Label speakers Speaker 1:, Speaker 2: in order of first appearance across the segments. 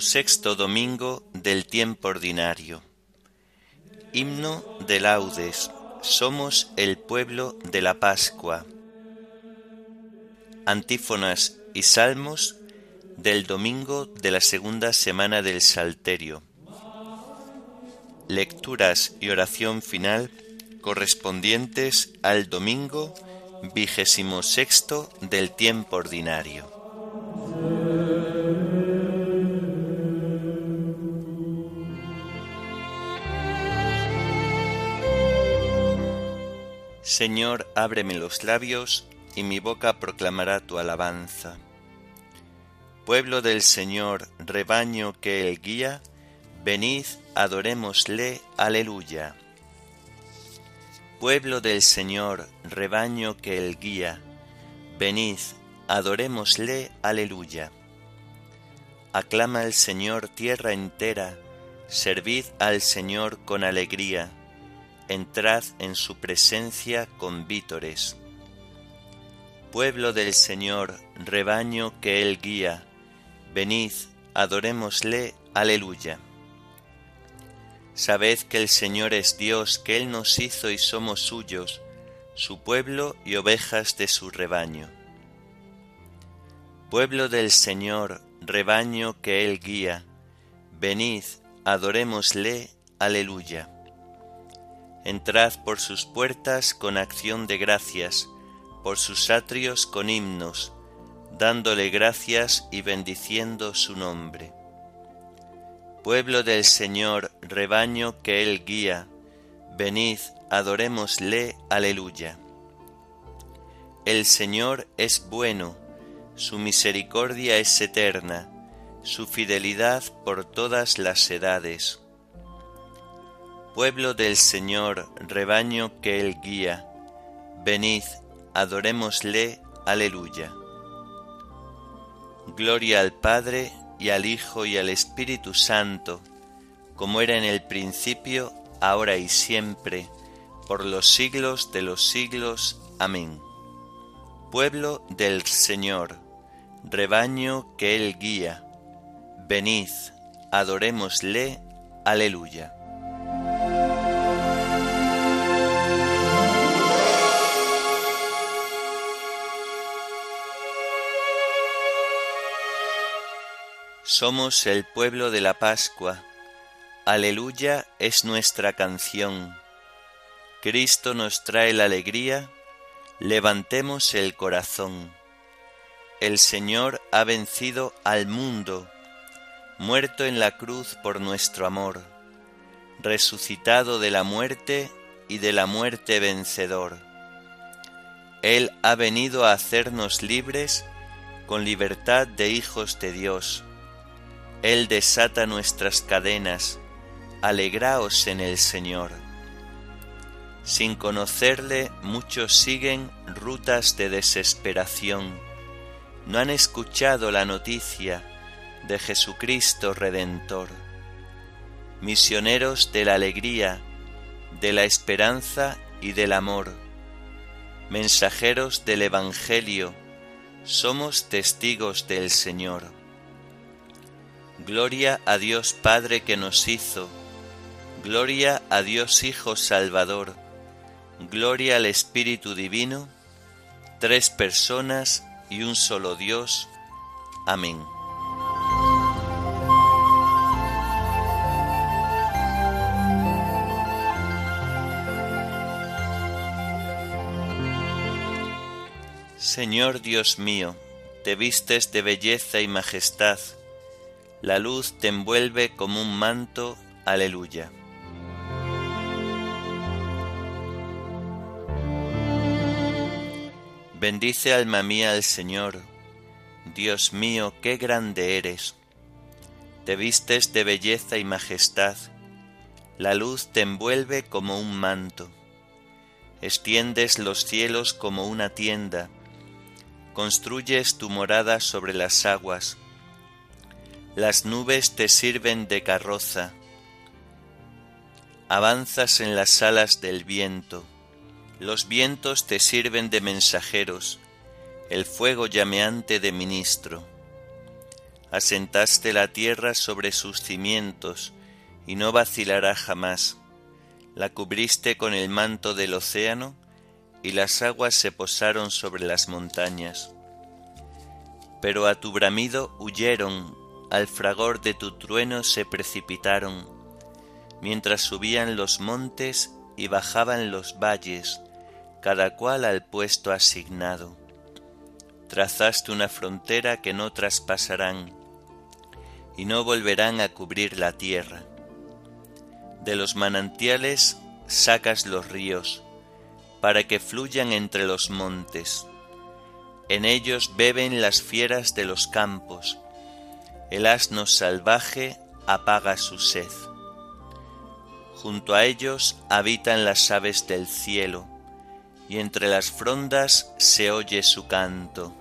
Speaker 1: sexto domingo del tiempo ordinario. Himno de laudes. Somos el pueblo de la Pascua. Antífonas y salmos del domingo de la segunda semana del Salterio. Lecturas y oración final correspondientes al domingo vigésimo sexto del tiempo ordinario. Señor, ábreme los labios, y mi boca proclamará tu alabanza. Pueblo del Señor, rebaño que Él guía, venid, adorémosle, aleluya. Pueblo del Señor, rebaño que Él guía, venid, adorémosle, aleluya. Aclama al Señor tierra entera, servid al Señor con alegría, entrad en su presencia con vítores. Pueblo del Señor, rebaño que Él guía, Venid, adorémosle, aleluya. Sabed que el Señor es Dios, que Él nos hizo y somos suyos, su pueblo y ovejas de su rebaño. Pueblo del Señor, rebaño que Él guía, venid, adorémosle, aleluya. Entrad por sus puertas con acción de gracias, por sus atrios con himnos, dándole gracias y bendiciendo su nombre. Pueblo del Señor, rebaño que Él guía, venid, adorémosle, aleluya. El Señor es bueno, su misericordia es eterna, su fidelidad por todas las edades. Pueblo del Señor, rebaño que Él guía, venid, adorémosle, aleluya. Gloria al Padre y al Hijo y al Espíritu Santo, como era en el principio, ahora y siempre, por los siglos de los siglos. Amén. Pueblo del Señor, rebaño que Él guía, venid, adorémosle, aleluya. Somos el pueblo de la Pascua. Aleluya es nuestra canción. Cristo nos trae la alegría. Levantemos el corazón. El Señor ha vencido al mundo, muerto en la cruz por nuestro amor, resucitado de la muerte y de la muerte vencedor. Él ha venido a hacernos libres con libertad de hijos de Dios él desata nuestras cadenas, alegraos en el Señor. Sin conocerle muchos siguen rutas de desesperación, no han escuchado la noticia de Jesucristo Redentor. Misioneros de la alegría, de la esperanza y del amor, mensajeros del Evangelio, somos testigos del Señor. Gloria a Dios Padre que nos hizo, gloria a Dios Hijo Salvador, gloria al Espíritu Divino, tres personas y un solo Dios. Amén. Señor Dios mío, te vistes de belleza y majestad, la luz te envuelve como un manto, aleluya. Bendice alma mía al Señor, Dios mío, qué grande eres. Te vistes de belleza y majestad, la luz te envuelve como un manto. Extiendes los cielos como una tienda, construyes tu morada sobre las aguas las nubes te sirven de carroza, avanzas en las alas del viento, los vientos te sirven de mensajeros, el fuego llameante de ministro. Asentaste la tierra sobre sus cimientos, y no vacilará jamás. La cubriste con el manto del océano, y las aguas se posaron sobre las montañas. Pero a tu bramido huyeron, al fragor de tu trueno se precipitaron, mientras subían los montes y bajaban los valles, cada cual al puesto asignado. Trazaste una frontera que no traspasarán, y no volverán a cubrir la tierra. De los manantiales sacas los ríos, para que fluyan entre los montes. En ellos beben las fieras de los campos, el asno salvaje apaga su sed. Junto a ellos habitan las aves del cielo, y entre las frondas se oye su canto.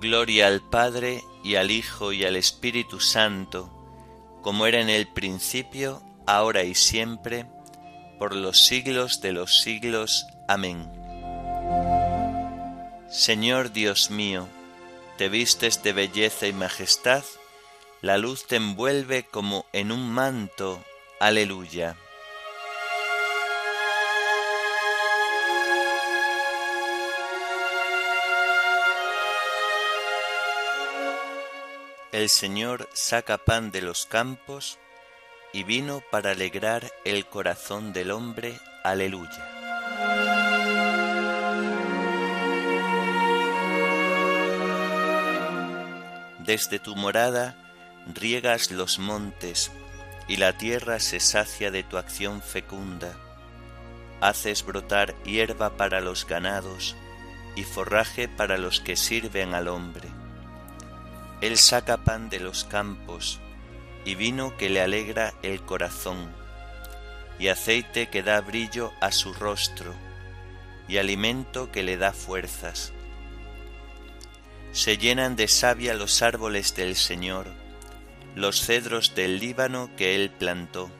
Speaker 1: Gloria al Padre y al Hijo y al Espíritu Santo, como era en el principio, ahora y siempre, por los siglos de los siglos. Amén. Señor Dios mío, te vistes de belleza y majestad, la luz te envuelve como en un manto. Aleluya. El Señor saca pan de los campos y vino para alegrar el corazón del hombre. Aleluya. Desde tu morada riegas los montes y la tierra se sacia de tu acción fecunda. Haces brotar hierba para los ganados y forraje para los que sirven al hombre. Él saca pan de los campos y vino que le alegra el corazón, y aceite que da brillo a su rostro, y alimento que le da fuerzas. Se llenan de savia los árboles del Señor, los cedros del Líbano que él plantó.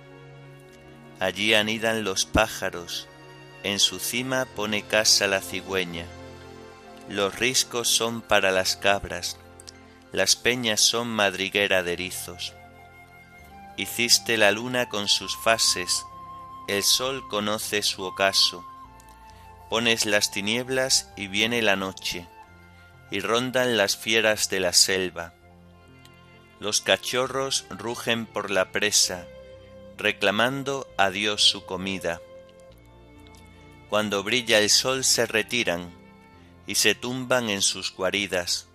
Speaker 1: Allí anidan los pájaros, en su cima pone casa la cigüeña. Los riscos son para las cabras, las peñas son madriguera de erizos. Hiciste la luna con sus fases, el sol conoce su ocaso. Pones las tinieblas y viene la noche, y rondan las fieras de la selva. Los cachorros rugen por la presa, reclamando a Dios su comida. Cuando brilla el sol se retiran y se tumban en sus guaridas.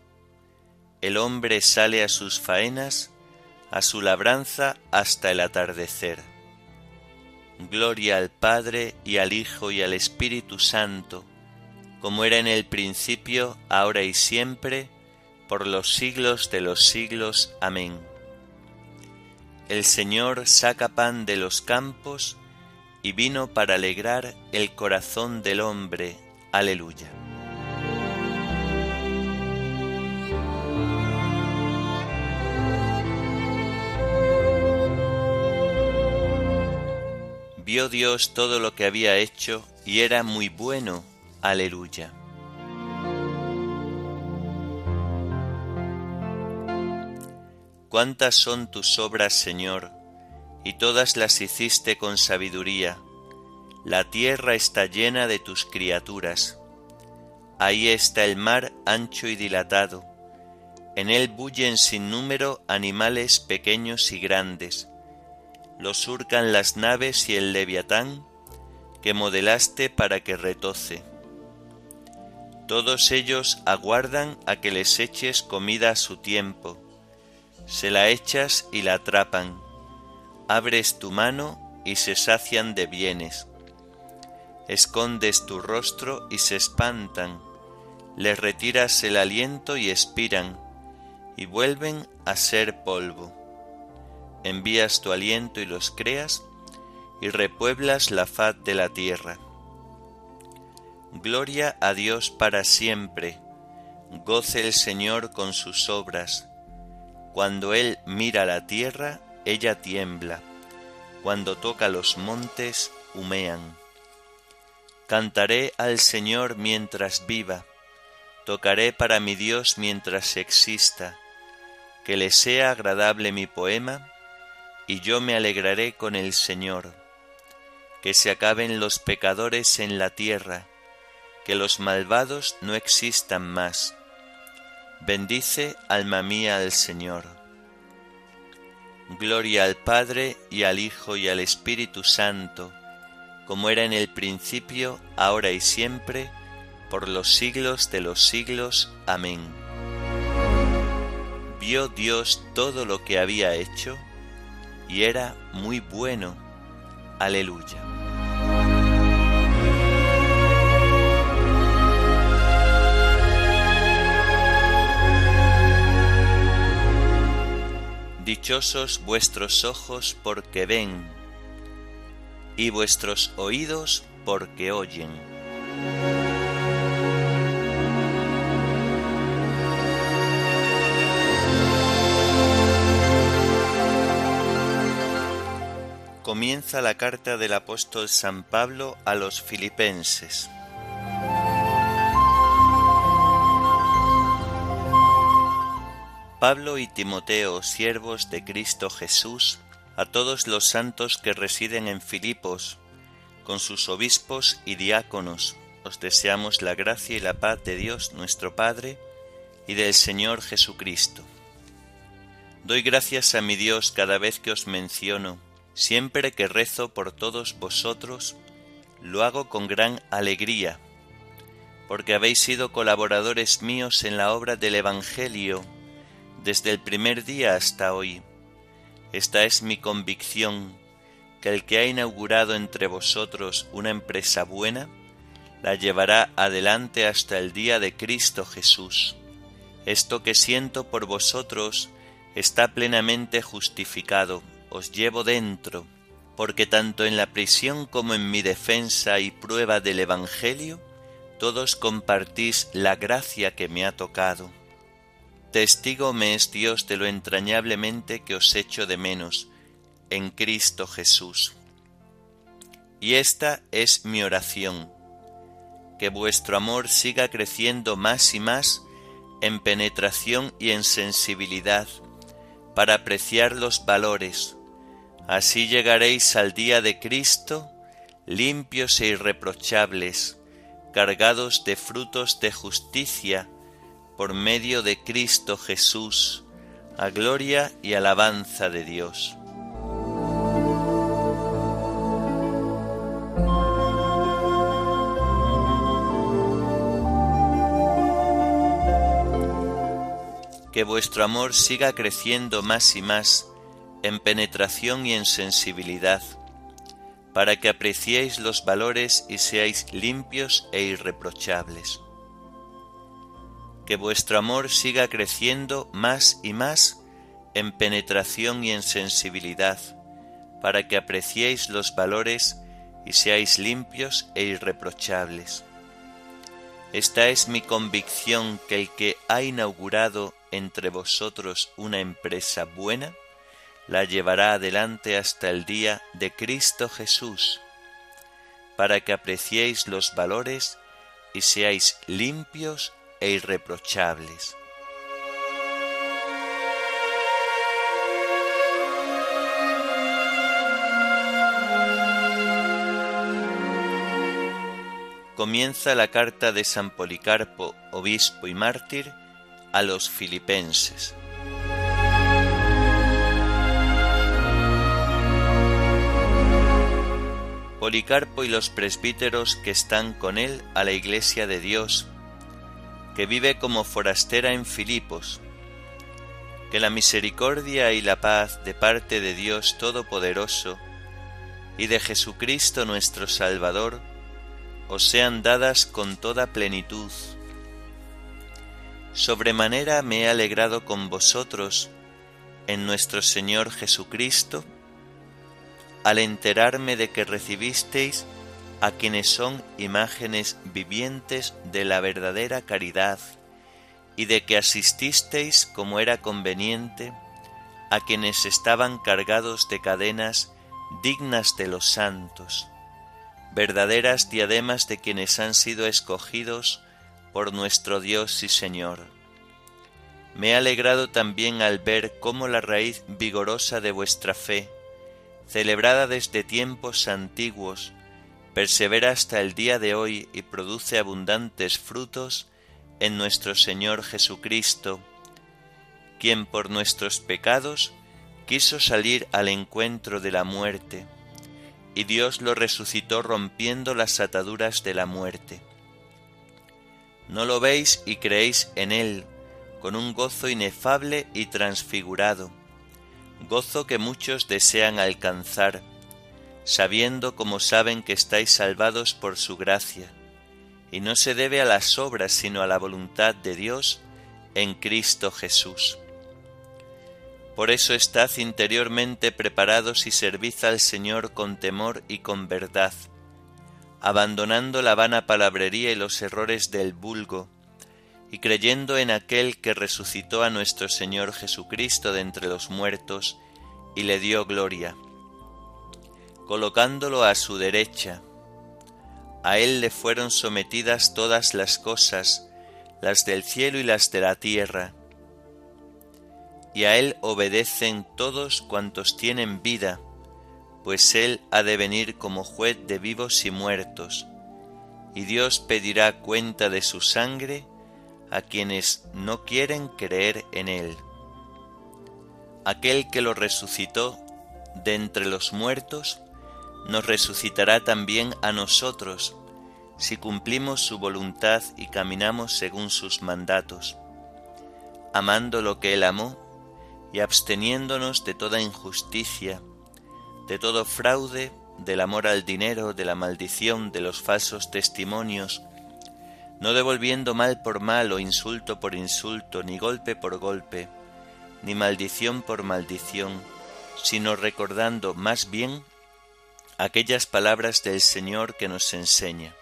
Speaker 1: El hombre sale a sus faenas a su labranza hasta el atardecer. Gloria al Padre y al Hijo y al Espíritu Santo, como era en el principio, ahora y siempre, por los siglos de los siglos. Amén. El Señor saca pan de los campos y vino para alegrar el corazón del hombre. Aleluya. Vio Dios todo lo que había hecho y era muy bueno. Aleluya. Cuántas son tus obras, Señor, y todas las hiciste con sabiduría. La tierra está llena de tus criaturas. Ahí está el mar ancho y dilatado. En él bullen sin número animales pequeños y grandes lo surcan las naves y el leviatán que modelaste para que retoce. Todos ellos aguardan a que les eches comida a su tiempo. Se la echas y la atrapan. Abres tu mano y se sacian de bienes. Escondes tu rostro y se espantan. Les retiras el aliento y expiran, y vuelven a ser polvo envías tu aliento y los creas, y repueblas la faz de la tierra. Gloria a Dios para siempre, goce el Señor con sus obras. Cuando Él mira la tierra, ella tiembla, cuando toca los montes, humean. Cantaré al Señor mientras viva, tocaré para mi Dios mientras exista, que le sea agradable mi poema, y yo me alegraré con el Señor. Que se acaben los pecadores en la tierra, que los malvados no existan más. Bendice, alma mía, al Señor. Gloria al Padre y al Hijo y al Espíritu Santo, como era en el principio, ahora y siempre, por los siglos de los siglos. Amén. Vio Dios todo lo que había hecho, y era muy bueno. Aleluya. Dichosos vuestros ojos porque ven, y vuestros oídos porque oyen. Comienza la carta del apóstol San Pablo a los filipenses. Pablo y Timoteo, siervos de Cristo Jesús, a todos los santos que residen en Filipos, con sus obispos y diáconos, os deseamos la gracia y la paz de Dios nuestro Padre y del Señor Jesucristo. Doy gracias a mi Dios cada vez que os menciono, siempre que rezo por todos vosotros, lo hago con gran alegría, porque habéis sido colaboradores míos en la obra del Evangelio, desde el primer día hasta hoy. Esta es mi convicción, que el que ha inaugurado entre vosotros una empresa buena, la llevará adelante hasta el día de Cristo Jesús. Esto que siento por vosotros está plenamente justificado, os llevo dentro, porque tanto en la prisión como en mi defensa y prueba del Evangelio, todos compartís la gracia que me ha tocado Testigo me es Dios de lo entrañablemente que os echo de menos en Cristo Jesús. Y esta es mi oración, que vuestro amor siga creciendo más y más en penetración y en sensibilidad, para apreciar los valores. Así llegaréis al día de Cristo limpios e irreprochables, cargados de frutos de justicia, por medio de Cristo Jesús, a gloria y alabanza de Dios. Que vuestro amor siga creciendo más y más en penetración y en sensibilidad, para que apreciéis los valores y seáis limpios e irreprochables que vuestro amor siga creciendo más y más en penetración y en sensibilidad, para que apreciéis los valores y seáis limpios e irreprochables. Esta es mi convicción que el que ha inaugurado entre vosotros una empresa buena, la llevará adelante hasta el día de Cristo Jesús, para que apreciéis los valores y seáis limpios e irreprochables. Comienza la carta de San Policarpo, obispo y mártir, a los filipenses. Policarpo y los presbíteros que están con él a la iglesia de Dios, que vive como forastera en Filipos. Que la misericordia y la paz de parte de Dios Todopoderoso y de Jesucristo nuestro Salvador os sean dadas con toda plenitud. Sobremanera me he alegrado con vosotros en nuestro Señor Jesucristo, al enterarme de que recibisteis a quienes son imágenes vivientes de la verdadera caridad, y de que asististeis como era conveniente a quienes estaban cargados de cadenas dignas de los santos, verdaderas diademas de quienes han sido escogidos por nuestro Dios y Señor. Me he alegrado también al ver cómo la raíz vigorosa de vuestra fe, celebrada desde tiempos antiguos, persevera hasta el día de hoy y produce abundantes frutos en nuestro Señor Jesucristo, quien por nuestros pecados quiso salir al encuentro de la muerte, y Dios lo resucitó rompiendo las ataduras de la muerte. No lo veis y creéis en Él, con un gozo inefable y transfigurado, gozo que muchos desean alcanzar, sabiendo como saben que estáis salvados por su gracia, y no se debe a las obras sino a la voluntad de Dios en Cristo Jesús. Por eso estad interiormente preparados y servid al Señor con temor y con verdad, abandonando la vana palabrería y los errores del vulgo, y creyendo en aquel que resucitó a nuestro Señor Jesucristo de entre los muertos y le dio gloria, colocándolo a su derecha. A él le fueron sometidas todas las cosas, las del cielo y las de la tierra, y a él obedecen todos cuantos tienen vida, pues él ha de venir como juez de vivos y muertos, y Dios pedirá cuenta de su sangre a quienes no quieren creer en él. Aquel que lo resucitó de entre los muertos, nos resucitará también a nosotros, si cumplimos su voluntad y caminamos según sus mandatos, amando lo que él amó y absteniéndonos de toda injusticia, de todo fraude, del amor al dinero, de la maldición, de los falsos testimonios, no devolviendo mal por mal o insulto por insulto, ni golpe por golpe, ni maldición por maldición, sino recordando más bien aquellas palabras del Señor que nos enseña.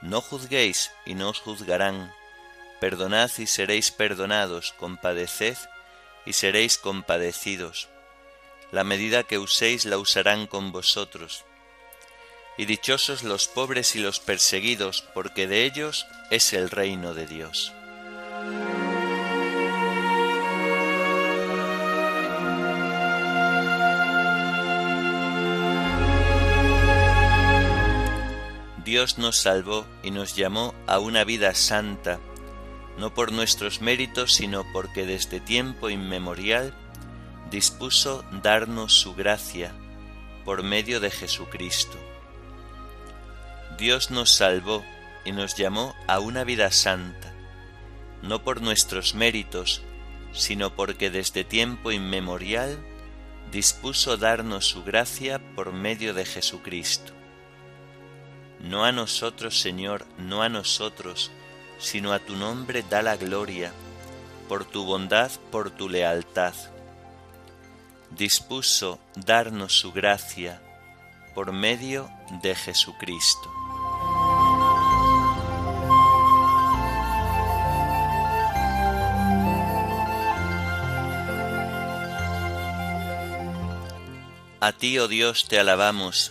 Speaker 1: No juzguéis y no os juzgarán, perdonad y seréis perdonados, compadeced y seréis compadecidos. La medida que uséis la usarán con vosotros. Y dichosos los pobres y los perseguidos, porque de ellos es el reino de Dios. Dios nos salvó y nos llamó a una vida santa, no por nuestros méritos, sino porque desde tiempo inmemorial dispuso darnos su gracia por medio de Jesucristo. Dios nos salvó y nos llamó a una vida santa, no por nuestros méritos, sino porque desde tiempo inmemorial dispuso darnos su gracia por medio de Jesucristo. No a nosotros, Señor, no a nosotros, sino a tu nombre da la gloria, por tu bondad, por tu lealtad. Dispuso darnos su gracia por medio de Jesucristo. A ti, oh Dios, te alabamos,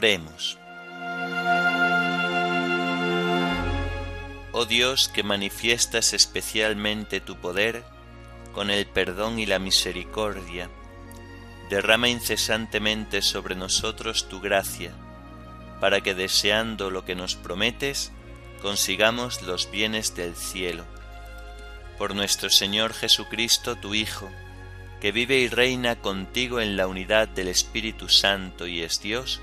Speaker 1: Oremos. Oh Dios que manifiestas especialmente tu poder con el perdón y la misericordia, derrama incesantemente sobre nosotros tu gracia, para que deseando lo que nos prometes, consigamos los bienes del cielo. Por nuestro Señor Jesucristo, tu Hijo, que vive y reina contigo en la unidad del Espíritu Santo y es Dios,